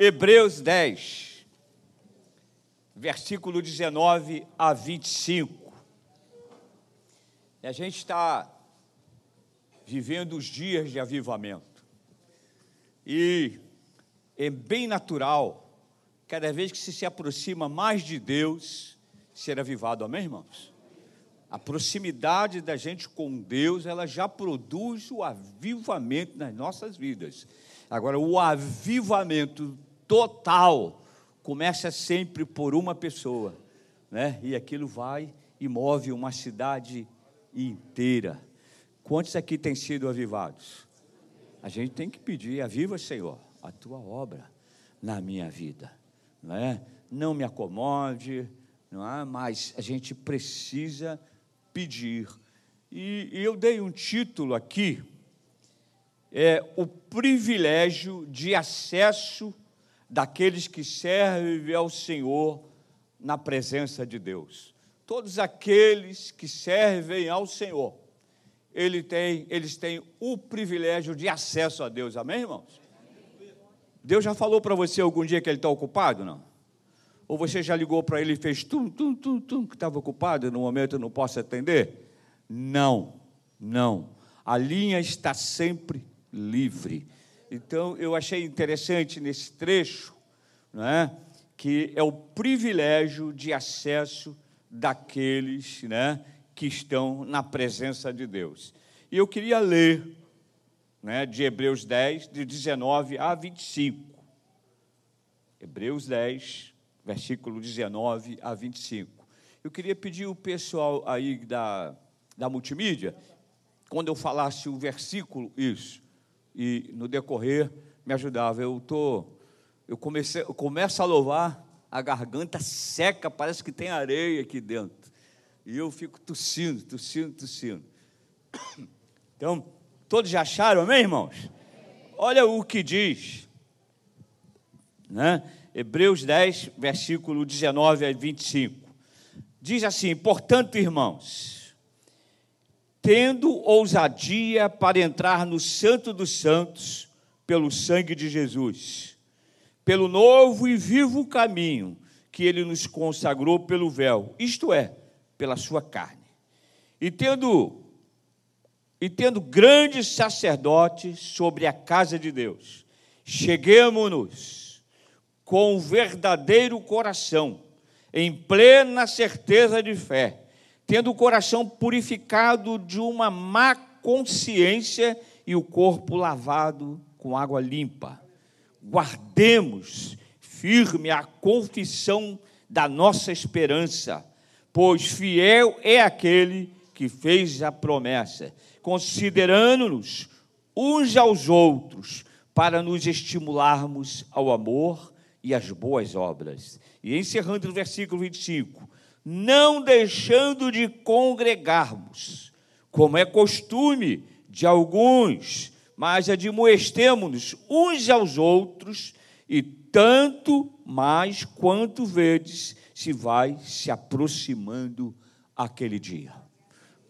Hebreus 10, versículo 19 a 25. E a gente está vivendo os dias de avivamento. E é bem natural, cada vez que se se aproxima mais de Deus, ser avivado, amém, irmãos? A proximidade da gente com Deus, ela já produz o avivamento nas nossas vidas. Agora, o avivamento total começa sempre por uma pessoa, né? E aquilo vai e move uma cidade inteira. Quantos aqui têm sido avivados? A gente tem que pedir, aviva, Senhor, a tua obra na minha vida, não é? Não me acomode, não é? Mas a gente precisa pedir. E, e eu dei um título aqui, é o privilégio de acesso daqueles que servem ao Senhor na presença de Deus. Todos aqueles que servem ao Senhor, ele tem, eles têm o privilégio de acesso a Deus. Amém, irmãos? Deus já falou para você algum dia que ele está ocupado? Não? Ou você já ligou para ele e fez tum, tum, tum, tum, que estava ocupado no momento eu não posso atender? Não, não. A linha está sempre livre. Então, eu achei interessante nesse trecho, não é? que é o privilégio de acesso daqueles né, que estão na presença de Deus. E eu queria ler né, de Hebreus 10, de 19 a 25. Hebreus 10, versículo 19 a 25. Eu queria pedir o pessoal aí da, da multimídia, quando eu falasse o versículo, isso, e no decorrer me ajudava. Eu tô, eu comecei, eu começo a louvar, a garganta seca, parece que tem areia aqui dentro. E eu fico tossindo, tossindo, tossindo. Então, todos já acharam, amém, irmãos? Olha o que diz, né? Hebreus 10, versículo 19 a 25. Diz assim: Portanto, irmãos, tendo ousadia para entrar no Santo dos Santos pelo sangue de Jesus, pelo novo e vivo caminho que ele nos consagrou pelo véu, isto é, pela sua carne. E tendo e tendo grandes sacerdotes sobre a casa de Deus, cheguemos-nos com verdadeiro coração, em plena certeza de fé, tendo o coração purificado de uma má consciência e o corpo lavado com água limpa. Guardemos firme a confissão da nossa esperança, pois fiel é aquele que fez a promessa, considerando-nos uns aos outros para nos estimularmos ao amor e às boas obras. E encerrando o versículo 25: não deixando de congregarmos, como é costume de alguns, mas admoestemos-nos uns aos outros, e tanto mais quanto vedes se vai se aproximando aquele dia.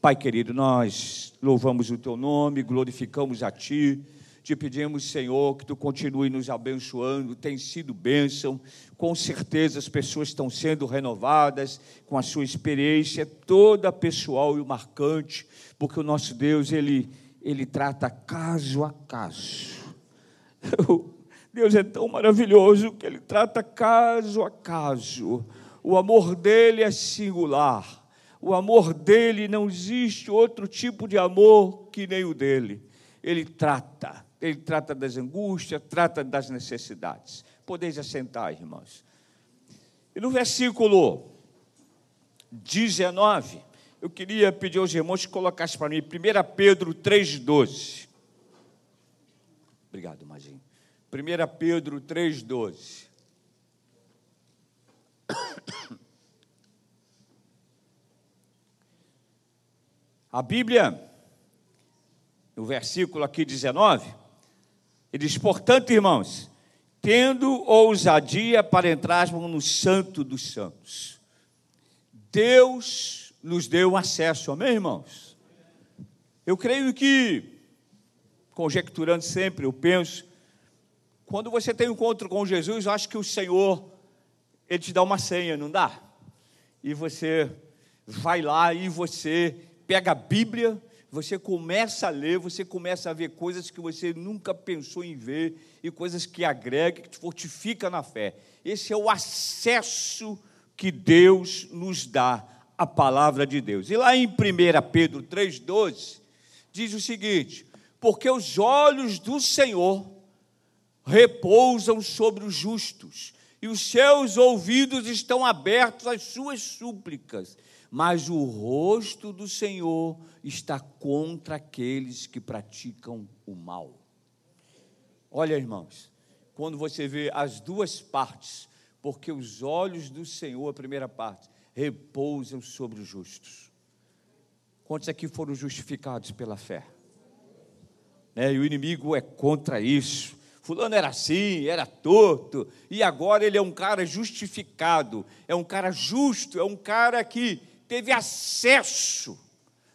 Pai querido, nós louvamos o teu nome, glorificamos a ti te pedimos, Senhor, que tu continue nos abençoando, tem sido bênção, com certeza as pessoas estão sendo renovadas com a sua experiência toda pessoal e marcante, porque o nosso Deus, ele, ele trata caso a caso. Deus é tão maravilhoso que ele trata caso a caso. O amor dele é singular. O amor dele não existe outro tipo de amor que nem o dele. Ele trata ele trata das angústias, trata das necessidades. Podeis assentar, irmãos. E no versículo 19, eu queria pedir aos irmãos que colocassem para mim 1 Pedro 3,12. Obrigado, Mazinho. 1 Pedro 3,12. A Bíblia, no versículo aqui 19, ele diz: portanto, irmãos, tendo ousadia para entrarmos no Santo dos Santos. Deus nos deu acesso, amém, irmãos? Eu creio que, conjecturando sempre, eu penso, Quando você tem um encontro com Jesus, eu acho que o Senhor, Ele te dá uma senha, não dá? E você vai lá e você pega a Bíblia, você começa a ler, você começa a ver coisas que você nunca pensou em ver e coisas que agregam, que te fortifica na fé. Esse é o acesso que Deus nos dá à palavra de Deus. E lá em 1 Pedro 3,12, diz o seguinte: Porque os olhos do Senhor repousam sobre os justos, e os seus ouvidos estão abertos às suas súplicas mas o rosto do Senhor está contra aqueles que praticam o mal. Olha, irmãos, quando você vê as duas partes, porque os olhos do Senhor, a primeira parte, repousam sobre os justos. Quantos aqui foram justificados pela fé? Né? E o inimigo é contra isso. Fulano era assim, era torto, e agora ele é um cara justificado, é um cara justo, é um cara que teve acesso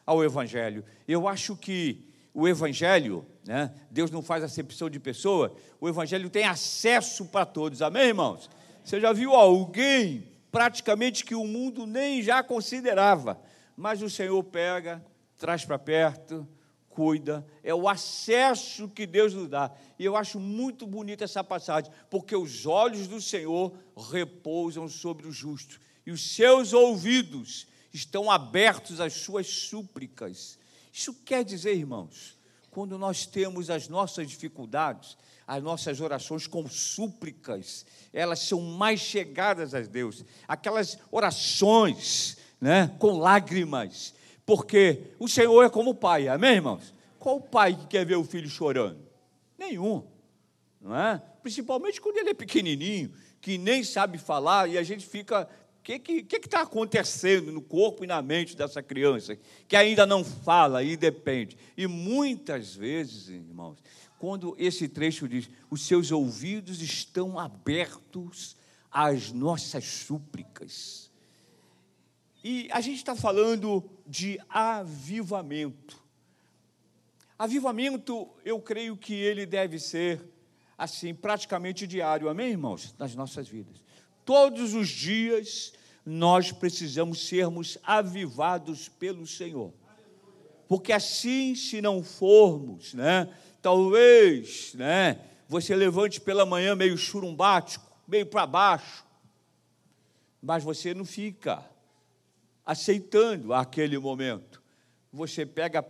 ao Evangelho. Eu acho que o Evangelho, né, Deus não faz acepção de pessoa, o Evangelho tem acesso para todos, amém, irmãos? Você já viu alguém praticamente que o mundo nem já considerava, mas o Senhor pega, traz para perto, cuida, é o acesso que Deus nos dá. E eu acho muito bonita essa passagem, porque os olhos do Senhor repousam sobre o justo, e os seus ouvidos estão abertos às suas súplicas. Isso quer dizer, irmãos, quando nós temos as nossas dificuldades, as nossas orações com súplicas, elas são mais chegadas a Deus. Aquelas orações, né, com lágrimas, porque o Senhor é como o pai, amém, irmãos? Qual pai que quer ver o filho chorando? Nenhum, não é? Principalmente quando ele é pequenininho, que nem sabe falar e a gente fica que está que, que tá acontecendo no corpo e na mente dessa criança que ainda não fala e depende? E muitas vezes, irmãos, quando esse trecho diz: os seus ouvidos estão abertos às nossas súplicas. E a gente está falando de avivamento. Avivamento, eu creio que ele deve ser assim, praticamente diário, amém, irmãos? Nas nossas vidas. Todos os dias nós precisamos sermos avivados pelo Senhor. Porque assim, se não formos, né, talvez, né, você levante pela manhã meio churumbático, meio para baixo, mas você não fica aceitando aquele momento. Você pega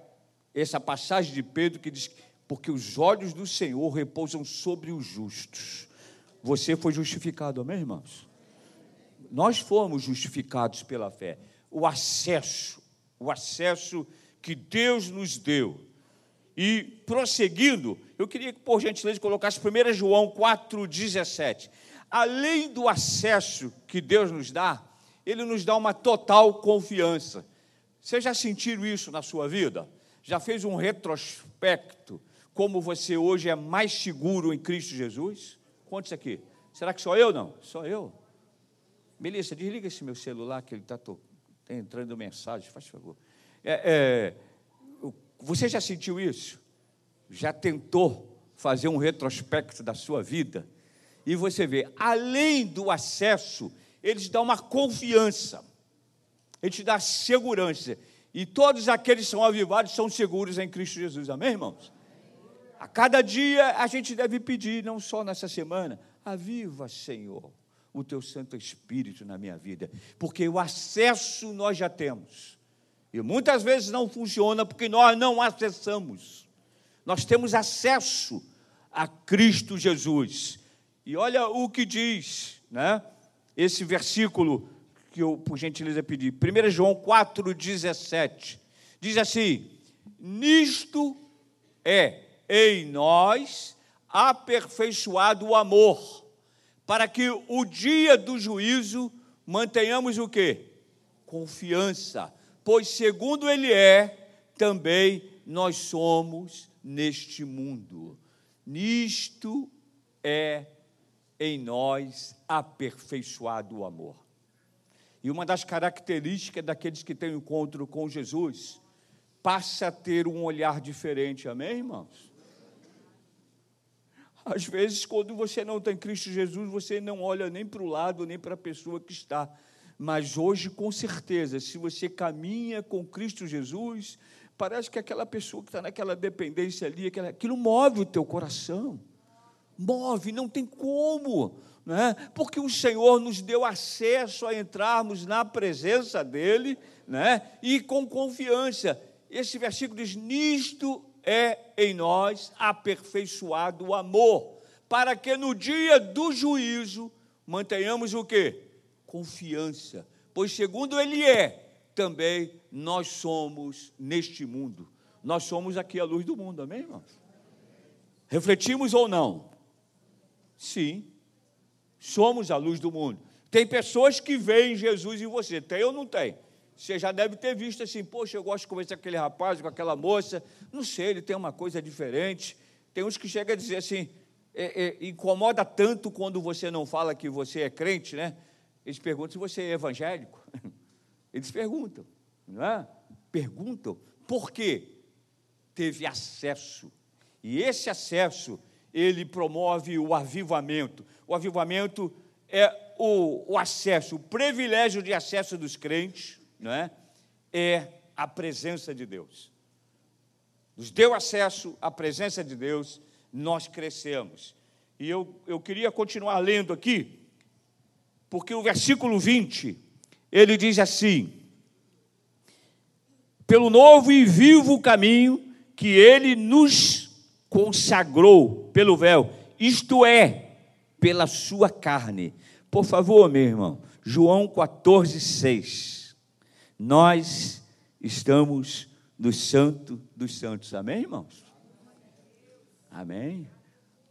essa passagem de Pedro que diz: Porque os olhos do Senhor repousam sobre os justos você foi justificado, amém, irmãos? Nós fomos justificados pela fé. O acesso, o acesso que Deus nos deu. E prosseguindo, eu queria que, por gentileza, colocasse 1 João 4,17. Além do acesso que Deus nos dá, Ele nos dá uma total confiança. Você já sentiu isso na sua vida? Já fez um retrospecto como você hoje é mais seguro em Cristo Jesus? Quantos aqui? Será que sou eu? Não, sou eu. Melissa, desliga esse meu celular que ele está tá entrando mensagem, faz favor. É, é, você já sentiu isso? Já tentou fazer um retrospecto da sua vida? E você vê, além do acesso, eles dão uma confiança, eles te dão segurança. E todos aqueles que são avivados são seguros em Cristo Jesus. Amém, irmãos? A cada dia a gente deve pedir, não só nessa semana, aviva, Senhor, o teu Santo Espírito na minha vida, porque o acesso nós já temos. E muitas vezes não funciona porque nós não acessamos. Nós temos acesso a Cristo Jesus. E olha o que diz, né? Esse versículo que eu, por gentileza, pedi. 1 João 4,17. Diz assim: Nisto é em nós aperfeiçoado o amor, para que o dia do juízo mantenhamos o quê? Confiança, pois segundo ele é, também nós somos neste mundo. Nisto é em nós aperfeiçoado o amor. E uma das características daqueles que têm encontro com Jesus passa a ter um olhar diferente, amém, irmãos? Às vezes, quando você não tem Cristo Jesus, você não olha nem para o lado, nem para a pessoa que está. Mas hoje, com certeza, se você caminha com Cristo Jesus, parece que aquela pessoa que está naquela dependência ali, aquilo move o teu coração. Move, não tem como, né? porque o Senhor nos deu acesso a entrarmos na presença dEle, né? e com confiança. Esse versículo diz: Nisto é em nós aperfeiçoado o amor, para que no dia do juízo mantenhamos o quê? Confiança. Pois segundo ele é, também nós somos neste mundo. Nós somos aqui a luz do mundo, amém, irmãos? Refletimos ou não? Sim. Somos a luz do mundo. Tem pessoas que veem Jesus em você, tem ou não tem? Você já deve ter visto assim, poxa, eu gosto de conversar com aquele rapaz, com aquela moça, não sei, ele tem uma coisa diferente. Tem uns que chegam a dizer assim, é, é, incomoda tanto quando você não fala que você é crente, né? Eles perguntam se você é evangélico. Eles perguntam, não é? Perguntam por quê? Teve acesso. E esse acesso, ele promove o avivamento. O avivamento é o, o acesso, o privilégio de acesso dos crentes não é? é a presença de Deus. Nos deu acesso à presença de Deus, nós crescemos. E eu, eu queria continuar lendo aqui, porque o versículo 20, ele diz assim: pelo novo e vivo caminho que ele nos consagrou pelo véu, isto é, pela sua carne. Por favor, meu irmão, João 14, 6 nós estamos no Santo dos Santos. Amém, irmãos? Amém?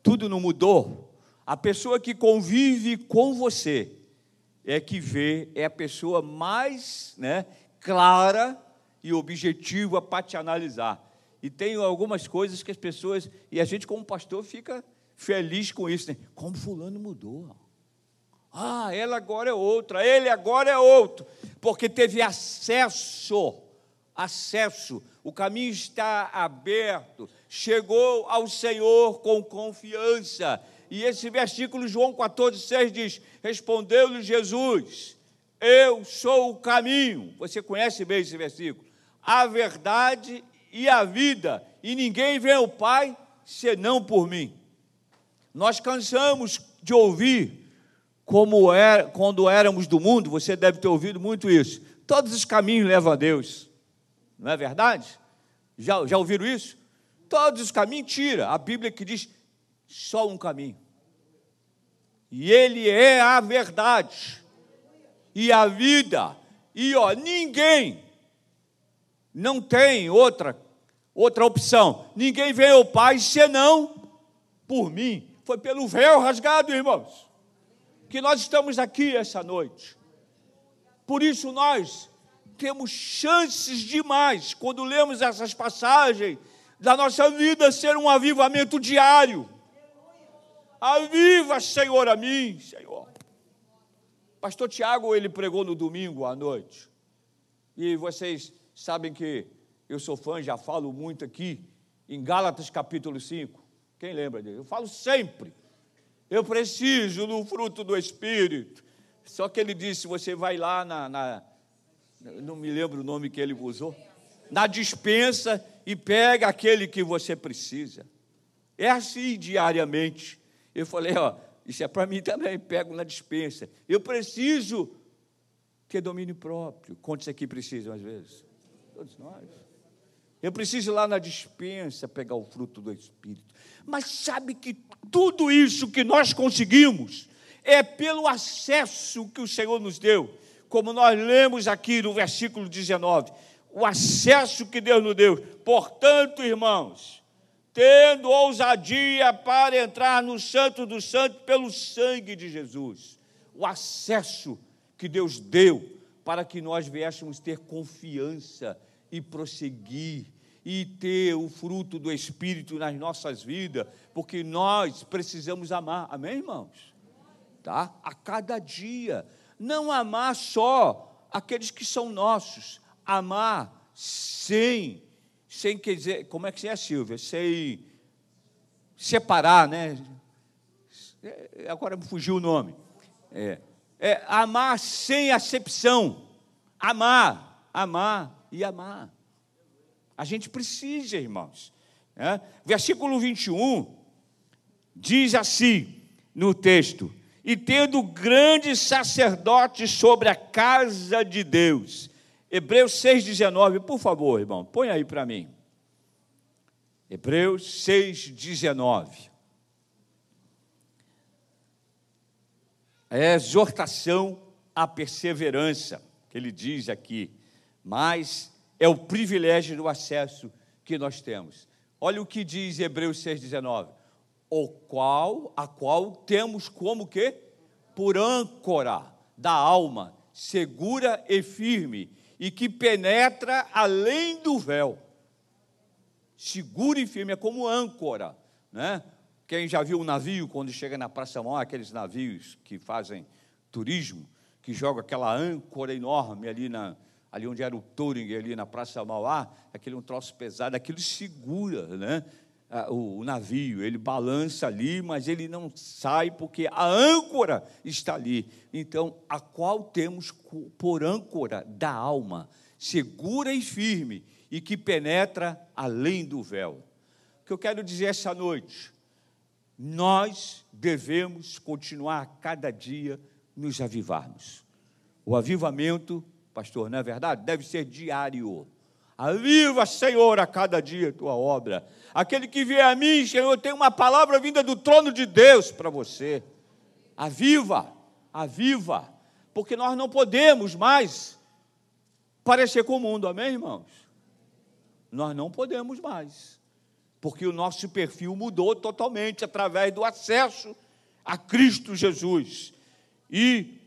Tudo não mudou. A pessoa que convive com você é que vê, é a pessoa mais né, clara e objetiva para te analisar. E tem algumas coisas que as pessoas, e a gente, como pastor, fica feliz com isso. Né? Como Fulano mudou. Ah, ela agora é outra, ele agora é outro, porque teve acesso, acesso, o caminho está aberto, chegou ao Senhor com confiança. E esse versículo, João 14, 6 diz: Respondeu-lhe Jesus, Eu sou o caminho. Você conhece bem esse versículo? A verdade e a vida, e ninguém vê o Pai senão por mim. Nós cansamos de ouvir como é, quando éramos do mundo, você deve ter ouvido muito isso. Todos os caminhos levam a Deus. Não é verdade? Já, já ouviram isso? Todos os caminhos, tira. A Bíblia que diz só um caminho. E ele é a verdade. E a vida. E ó, ninguém não tem outra outra opção. Ninguém vem ao Pai senão por mim. Foi pelo véu rasgado, irmãos que nós estamos aqui essa noite. Por isso nós temos chances demais, quando lemos essas passagens, da nossa vida ser um avivamento diário. Aviva, Senhor, a mim, Senhor. Pastor Tiago, ele pregou no domingo à noite. E vocês sabem que eu sou fã, já falo muito aqui, em Gálatas capítulo 5. Quem lembra dele? Eu falo sempre. Eu preciso do fruto do Espírito. Só que ele disse: você vai lá na, na não me lembro o nome que ele usou, na dispensa e pega aquele que você precisa. É assim diariamente. Eu falei, ó, isso é para mim também, pego na dispensa. Eu preciso ter domínio próprio. Quantos aqui precisam às vezes? Todos nós. Eu preciso ir lá na dispensa pegar o fruto do Espírito. Mas sabe que tudo isso que nós conseguimos é pelo acesso que o Senhor nos deu. Como nós lemos aqui no versículo 19, o acesso que Deus nos deu. Portanto, irmãos, tendo ousadia para entrar no Santo dos Santos pelo sangue de Jesus. O acesso que Deus deu para que nós viéssemos ter confiança e prosseguir e ter o fruto do Espírito nas nossas vidas, porque nós precisamos amar, amém, irmãos? Tá? A cada dia. Não amar só aqueles que são nossos, amar sem, sem quer dizer, como é que é, Silvia? Sem separar, né? É, agora me fugiu o nome. É, é amar sem acepção. Amar, amar e amar. A gente precisa, irmãos. É? Versículo 21 diz assim no texto: E tendo grande sacerdote sobre a casa de Deus. Hebreus 6,19, por favor, irmão, põe aí para mim. Hebreus 6,19. É exortação à perseverança, que ele diz aqui, mas é o privilégio do acesso que nós temos. Olha o que diz Hebreus 6,19. O qual, a qual temos como que? Por âncora da alma, segura e firme, e que penetra além do véu seguro e firme, é como âncora, né? Quem já viu um navio quando chega na Praça Maior, aqueles navios que fazem turismo, que joga aquela âncora enorme ali na ali onde era o Touring, ali na Praça Mauá, aquele um troço pesado, aquilo segura, né? O, o navio, ele balança ali, mas ele não sai porque a âncora está ali. Então, a qual temos por âncora da alma, segura e firme, e que penetra além do véu. O que eu quero dizer essa noite, nós devemos continuar a cada dia nos avivarmos. O avivamento, pastor, não é verdade? Deve ser diário. Aviva, Senhor, a cada dia a tua obra. Aquele que vier a mim, Senhor, tem uma palavra vinda do trono de Deus para você. Aviva, aviva, porque nós não podemos mais parecer com o mundo, amém, irmãos? nós não podemos mais, porque o nosso perfil mudou totalmente através do acesso a Cristo Jesus. E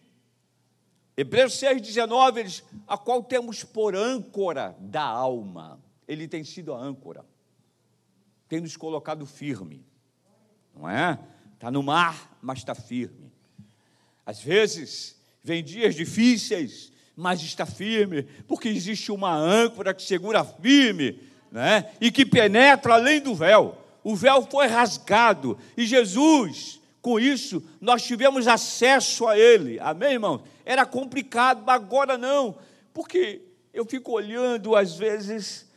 Hebreus 6,19, eles, a qual temos por âncora da alma. Ele tem sido a âncora, tem nos colocado firme, não é? Está no mar, mas está firme. Às vezes, vem dias difíceis, mas está firme, porque existe uma âncora que segura firme, né? e que penetra além do véu. O véu foi rasgado, e Jesus, com isso, nós tivemos acesso a Ele. Amém, irmão? Era complicado, agora não, porque eu fico olhando, às vezes,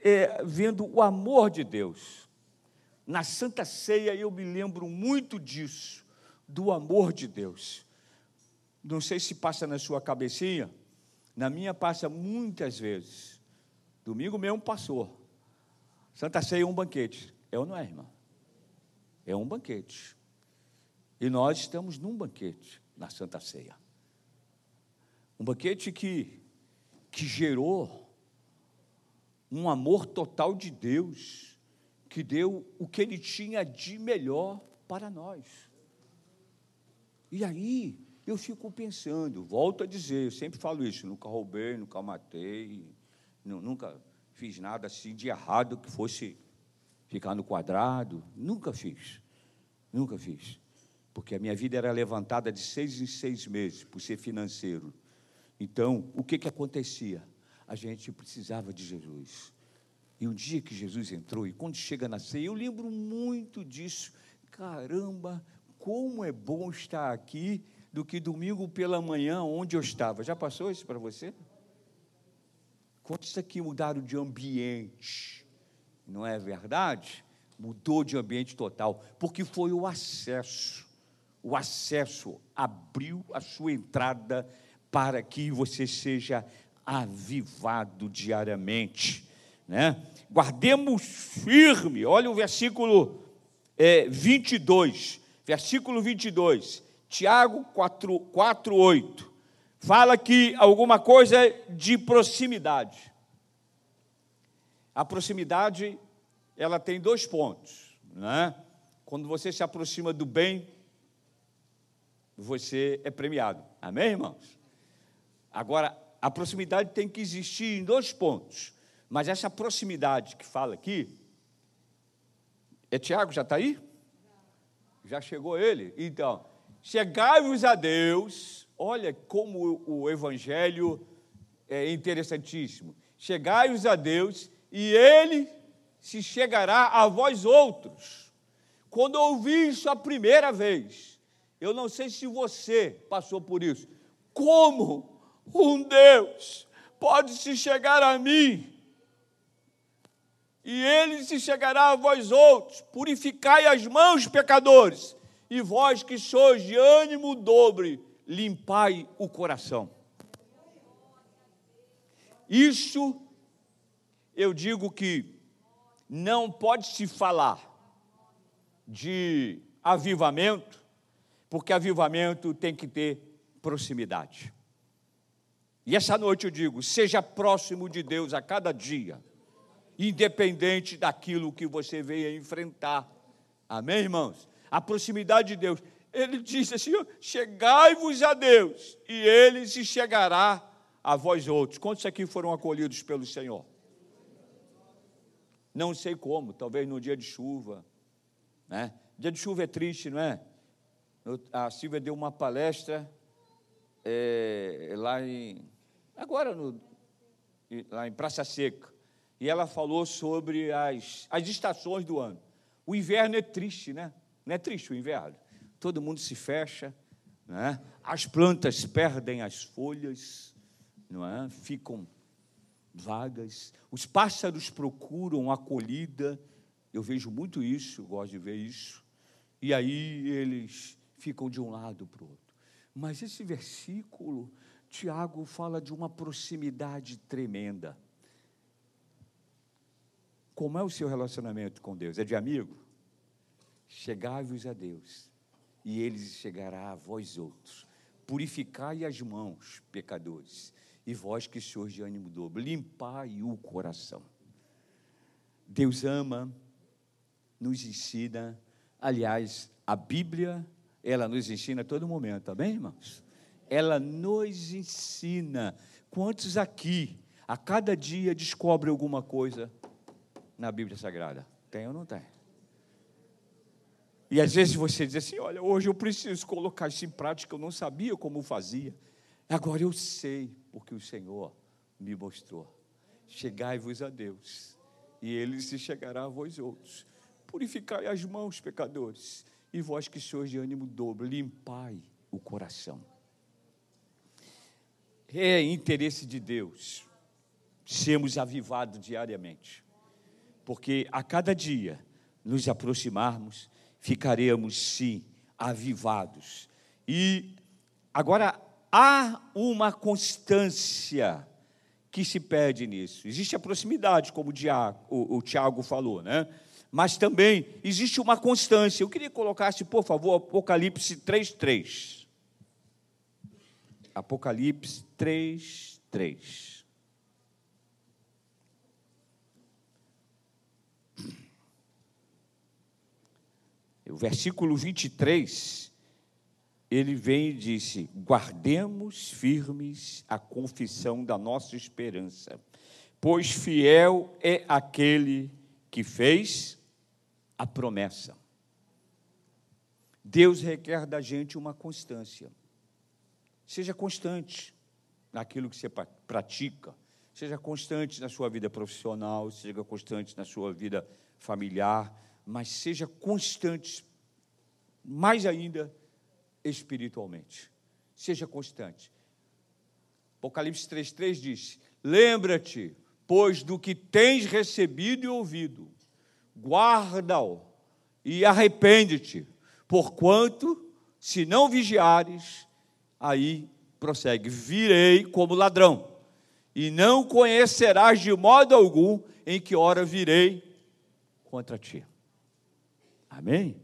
é, vendo o amor de Deus. Na Santa Ceia eu me lembro muito disso, do amor de Deus. Não sei se passa na sua cabecinha, na minha passa muitas vezes. Domingo mesmo passou. Santa Ceia é um banquete. É ou não é, irmão? É um banquete. E nós estamos num banquete na Santa Ceia. Um banquete que, que gerou um amor total de Deus, que deu o que ele tinha de melhor para nós. E aí, eu fico pensando, volto a dizer, eu sempre falo isso, nunca roubei, nunca matei, nunca fiz nada assim de errado que fosse ficar no quadrado, nunca fiz, nunca fiz, porque a minha vida era levantada de seis em seis meses por ser financeiro. Então, o que que acontecia? A gente precisava de Jesus. E um dia que Jesus entrou, e quando chega na ceia, eu lembro muito disso. Caramba, como é bom estar aqui do que domingo pela manhã, onde eu estava. Já passou isso para você? Quantos aqui mudaram de ambiente? Não é verdade? Mudou de ambiente total, porque foi o acesso. O acesso abriu a sua entrada para que você seja avivado diariamente. Né? Guardemos firme, olha o versículo é, 22, versículo 22. Tiago 4, 4 8. Fala que alguma coisa de proximidade. A proximidade, ela tem dois pontos, né? Quando você se aproxima do bem, você é premiado. Amém, irmãos? Agora, a proximidade tem que existir em dois pontos. Mas essa proximidade que fala aqui, é Tiago, já está aí? Já chegou ele? Então, Chegai-vos a Deus, olha como o Evangelho é interessantíssimo. Chegai-vos a Deus e Ele se chegará a vós outros. Quando ouvi isso a primeira vez, eu não sei se você passou por isso. Como um Deus pode se chegar a mim e ele se chegará a vós outros. Purificai as mãos, pecadores, e vós que sois de ânimo dobre, limpai o coração. Isso eu digo que não pode se falar de avivamento, porque avivamento tem que ter proximidade. E essa noite eu digo: seja próximo de Deus a cada dia independente daquilo que você veio enfrentar. Amém, irmãos? A proximidade de Deus. Ele diz assim: chegai-vos a Deus, e ele se chegará a vós outros. Quantos aqui foram acolhidos pelo Senhor? Não sei como, talvez no dia de chuva. Né? Dia de chuva é triste, não é? A Silvia deu uma palestra é, lá em. Agora, no, lá em Praça Seca e ela falou sobre as, as estações do ano. O inverno é triste, né? Não é triste o inverno? Todo mundo se fecha, né? as plantas perdem as folhas, não é? ficam vagas, os pássaros procuram acolhida, eu vejo muito isso, gosto de ver isso, e aí eles ficam de um lado para o outro. Mas esse versículo, Tiago fala de uma proximidade tremenda. Como é o seu relacionamento com Deus? É de amigo? Chegai-vos a Deus, e ele chegará a vós outros. Purificai as mãos, pecadores, e vós que sois de ânimo dobro, limpai o coração. Deus ama, nos ensina, aliás, a Bíblia, ela nos ensina a todo momento, amém, irmãos? Ela nos ensina. Quantos aqui, a cada dia, descobre alguma coisa na Bíblia Sagrada? Tem ou não tem? E às vezes você diz assim: olha, hoje eu preciso colocar isso em prática, eu não sabia como fazia. Agora eu sei, porque o Senhor me mostrou. Chegai-vos a Deus, e Ele se chegará a vós outros. Purificai as mãos, pecadores, e vós que sois de ânimo dobro, limpai o coração. É interesse de Deus sermos avivados diariamente porque a cada dia nos aproximarmos, ficaremos sim avivados. E agora há uma constância que se pede nisso. Existe a proximidade, como o Tiago falou, né? Mas também existe uma constância. Eu queria colocar-se, por favor, Apocalipse 3:3. Apocalipse 3:3. o versículo 23, ele vem e disse: guardemos firmes a confissão da nossa esperança, pois fiel é aquele que fez a promessa. Deus requer da gente uma constância. Seja constante naquilo que você pratica, seja constante na sua vida profissional, seja constante na sua vida familiar, mas seja constante, mais ainda espiritualmente. Seja constante. Apocalipse 3,3 diz: Lembra-te, pois, do que tens recebido e ouvido, guarda-o e arrepende-te, porquanto, se não vigiares, aí prossegue: virei como ladrão, e não conhecerás de modo algum em que hora virei contra ti. Amém?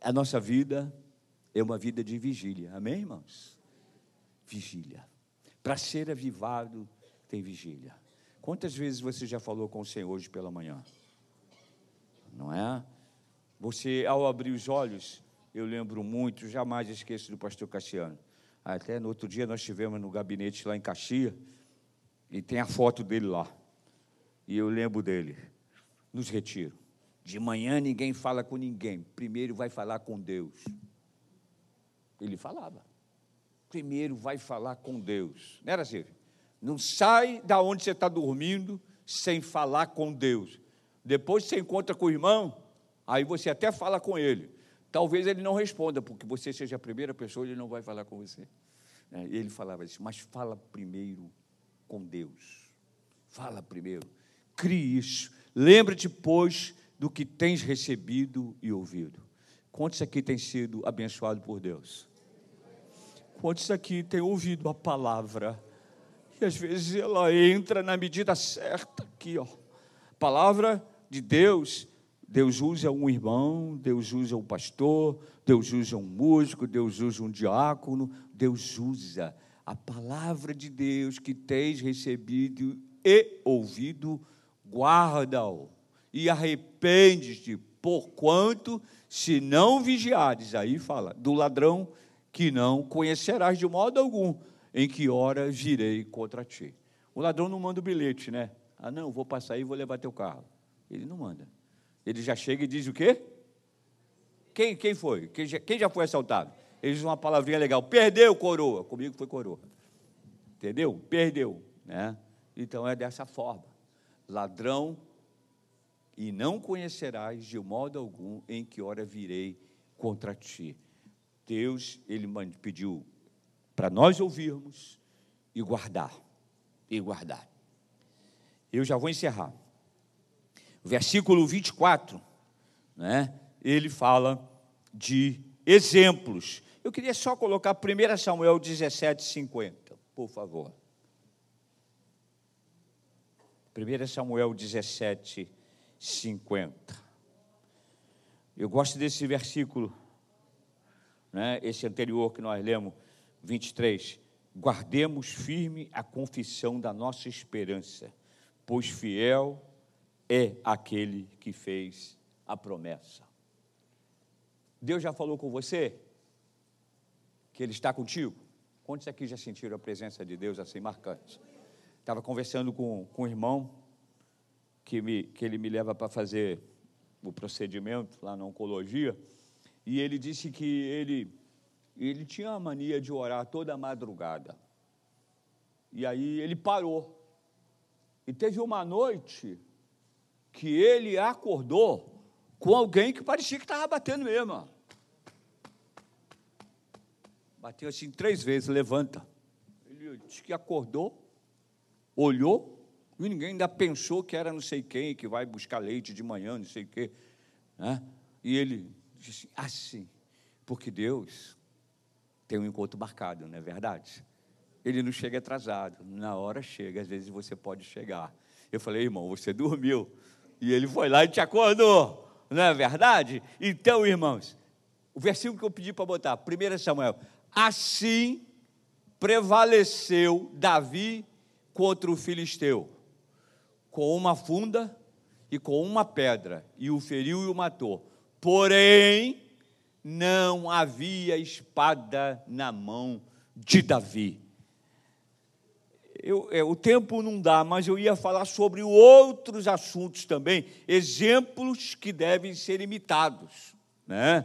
A nossa vida é uma vida de vigília. Amém, irmãos? Vigília. Para ser avivado, tem vigília. Quantas vezes você já falou com o Senhor hoje pela manhã? Não é? Você, ao abrir os olhos, eu lembro muito, jamais esqueço do pastor Cassiano. Até no outro dia nós estivemos no gabinete lá em Caxias, e tem a foto dele lá. E eu lembro dele, nos retiros. De manhã ninguém fala com ninguém, primeiro vai falar com Deus. Ele falava. Primeiro vai falar com Deus. Não era assim? Não sai da onde você está dormindo sem falar com Deus. Depois você encontra com o irmão, aí você até fala com ele. Talvez ele não responda, porque você seja a primeira pessoa, ele não vai falar com você. É, ele falava assim, mas fala primeiro com Deus. Fala primeiro. Crie isso. Lembra-te, pois, do que tens recebido e ouvido. Quantos aqui têm sido abençoado por Deus? Quantos aqui têm ouvido a palavra? E às vezes ela entra na medida certa aqui, ó. Palavra de Deus Deus usa um irmão, Deus usa um pastor, Deus usa um músico, Deus usa um diácono, Deus usa a palavra de Deus que tens recebido e ouvido, guarda-o e arrependes-te, porquanto, se não vigiares, aí fala, do ladrão que não conhecerás de modo algum, em que hora virei contra ti. O ladrão não manda o bilhete, né? Ah, não, vou passar aí e vou levar teu carro. Ele não manda. Ele já chega e diz o quê? Quem, quem foi? Quem já, quem já foi assaltado? Ele diz uma palavrinha legal: perdeu, coroa. Comigo foi coroa. Entendeu? Perdeu. Né? Então é dessa forma: ladrão, e não conhecerás de modo algum em que hora virei contra ti. Deus, ele pediu para nós ouvirmos e guardar. E guardar. Eu já vou encerrar versículo 24, né, ele fala de exemplos. Eu queria só colocar 1 Samuel 17, 50, por favor. 1 Samuel 17, 50. Eu gosto desse versículo, né, esse anterior que nós lemos, 23. Guardemos firme a confissão da nossa esperança, pois fiel é aquele que fez a promessa. Deus já falou com você que Ele está contigo? Quantos aqui já sentiram a presença de Deus assim marcante? Estava conversando com, com um irmão que, me, que ele me leva para fazer o procedimento lá na oncologia, e ele disse que ele, ele tinha a mania de orar toda madrugada. E aí ele parou. E teve uma noite que ele acordou com alguém que parecia que estava batendo mesmo. Bateu assim três vezes, levanta. Ele disse que acordou, olhou, e ninguém ainda pensou que era não sei quem, que vai buscar leite de manhã, não sei o quê. Né? E ele disse assim, porque Deus tem um encontro marcado, não é verdade? Ele não chega atrasado, na hora chega, às vezes você pode chegar. Eu falei, irmão, você dormiu, e ele foi lá e te acordou, não é verdade? Então, irmãos, o versículo que eu pedi para botar, 1 Samuel, assim prevaleceu Davi contra o filisteu, com uma funda e com uma pedra, e o feriu e o matou. Porém, não havia espada na mão de Davi eu, é, o tempo não dá, mas eu ia falar sobre outros assuntos também, exemplos que devem ser imitados. Né?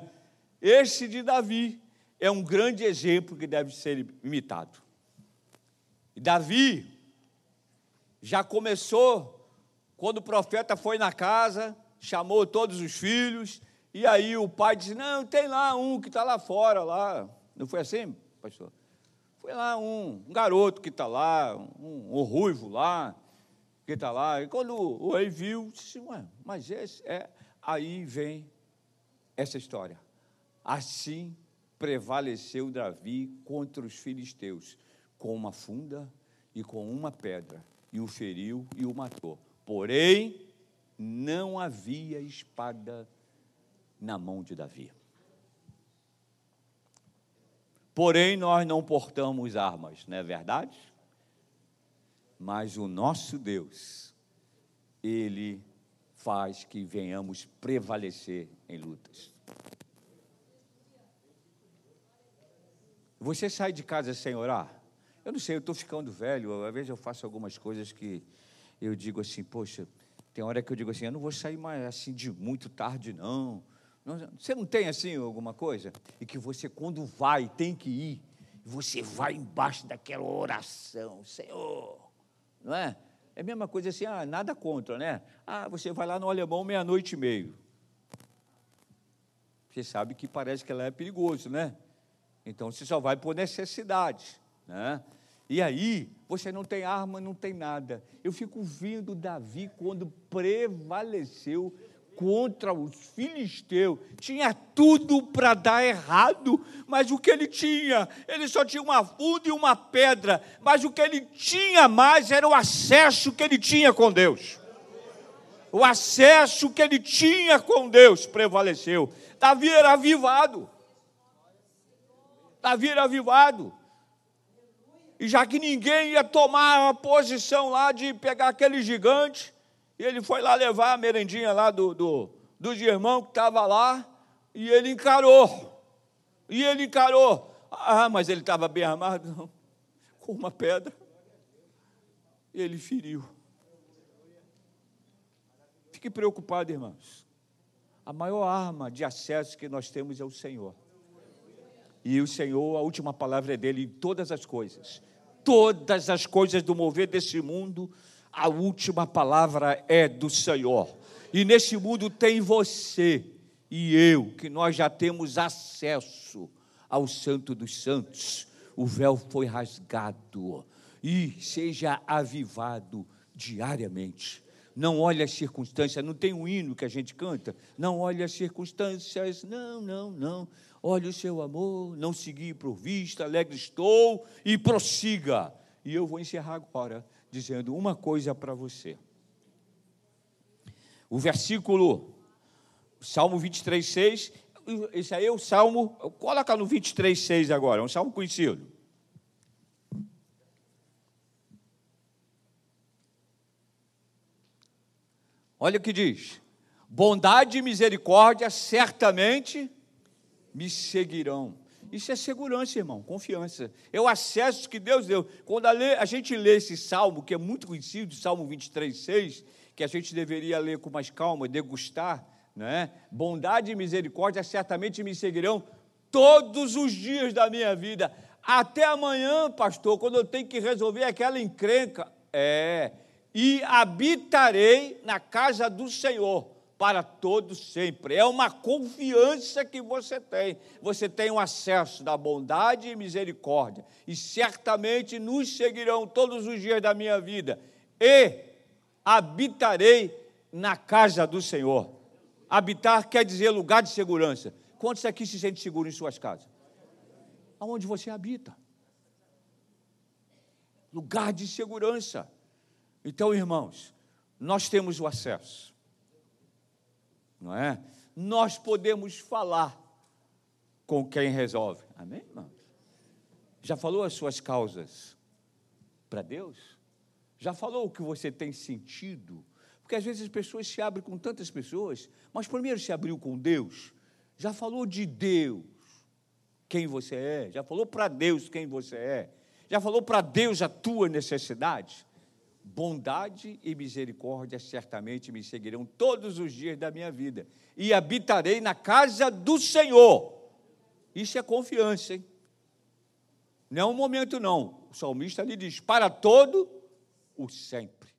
Esse de Davi é um grande exemplo que deve ser imitado. Davi já começou quando o profeta foi na casa, chamou todos os filhos, e aí o pai disse: Não, tem lá um que está lá fora, lá. Não foi assim, pastor? Foi lá um, um garoto que está lá, um, um, ruivo lá, que está lá. E quando o rei viu, disse, Ué, mas esse é. Aí vem essa história. Assim prevaleceu Davi contra os filisteus, com uma funda e com uma pedra, e o feriu e o matou. Porém, não havia espada na mão de Davi. Porém, nós não portamos armas, não é verdade? Mas o nosso Deus, Ele faz que venhamos prevalecer em lutas. Você sai de casa sem orar? Eu não sei, eu estou ficando velho, às vezes eu faço algumas coisas que eu digo assim, poxa, tem hora que eu digo assim, eu não vou sair mais assim de muito tarde, não. Você não tem assim alguma coisa? E que você, quando vai, tem que ir, você vai embaixo daquela oração, Senhor, não é? É a mesma coisa assim, ah, nada contra, né? Ah, você vai lá no alemão meia-noite e meio. Você sabe que parece que ela é perigoso, né? Então você só vai por necessidade, né? E aí, você não tem arma, não tem nada. Eu fico vendo Davi quando prevaleceu contra os filisteus. Tinha tudo para dar errado, mas o que ele tinha? Ele só tinha uma funda e uma pedra, mas o que ele tinha mais era o acesso que ele tinha com Deus. O acesso que ele tinha com Deus prevaleceu. Davi era avivado. Davi era avivado. E já que ninguém ia tomar a posição lá de pegar aquele gigante, ele foi lá levar a merendinha lá do, do, dos irmãos que estava lá, e ele encarou. E ele encarou. Ah, mas ele estava bem armado? Não. Com uma pedra. Ele feriu. Fique preocupado, irmãos. A maior arma de acesso que nós temos é o Senhor. E o Senhor, a última palavra é dele em todas as coisas todas as coisas do mover desse mundo, a última palavra é do Senhor. E nesse mundo tem você e eu, que nós já temos acesso ao Santo dos Santos. O véu foi rasgado e seja avivado diariamente. Não olhe as circunstâncias, não tem um hino que a gente canta, não olhe as circunstâncias, não, não, não. Olhe o seu amor, não seguir por vista, alegre estou e prossiga. E eu vou encerrar agora dizendo uma coisa para você. O versículo, Salmo 23, 6, esse aí é o Salmo, coloca no 23, 6 agora, é um salmo conhecido. Olha o que diz: bondade e misericórdia certamente me seguirão. Isso é segurança, irmão, confiança. É o acesso que Deus deu. Quando a, gente lê esse salmo, que é muito conhecido, Salmo 23, 6, que a gente deveria ler com mais calma, degustar, né? Bondade e misericórdia certamente me seguirão todos os dias da minha vida. Até amanhã, pastor, quando eu tenho que resolver aquela encrenca. É, e habitarei na casa do Senhor para todos sempre. É uma confiança que você tem. Você tem um acesso da bondade e misericórdia, e certamente nos seguirão todos os dias da minha vida. E habitarei na casa do Senhor. Habitar quer dizer lugar de segurança. Quantos aqui se sentem seguros em suas casas? Aonde você habita? Lugar de segurança. Então, irmãos, nós temos o acesso não é? Nós podemos falar com quem resolve. Amém, irmãos? Já falou as suas causas para Deus? Já falou o que você tem sentido? Porque às vezes as pessoas se abrem com tantas pessoas, mas primeiro se abriu com Deus. Já falou de Deus, quem você é. Já falou para Deus quem você é. Já falou para Deus a tua necessidade bondade e misericórdia certamente me seguirão todos os dias da minha vida, e habitarei na casa do Senhor. Isso é confiança, hein? Não é um momento, não. O salmista lhe diz: para todo o sempre.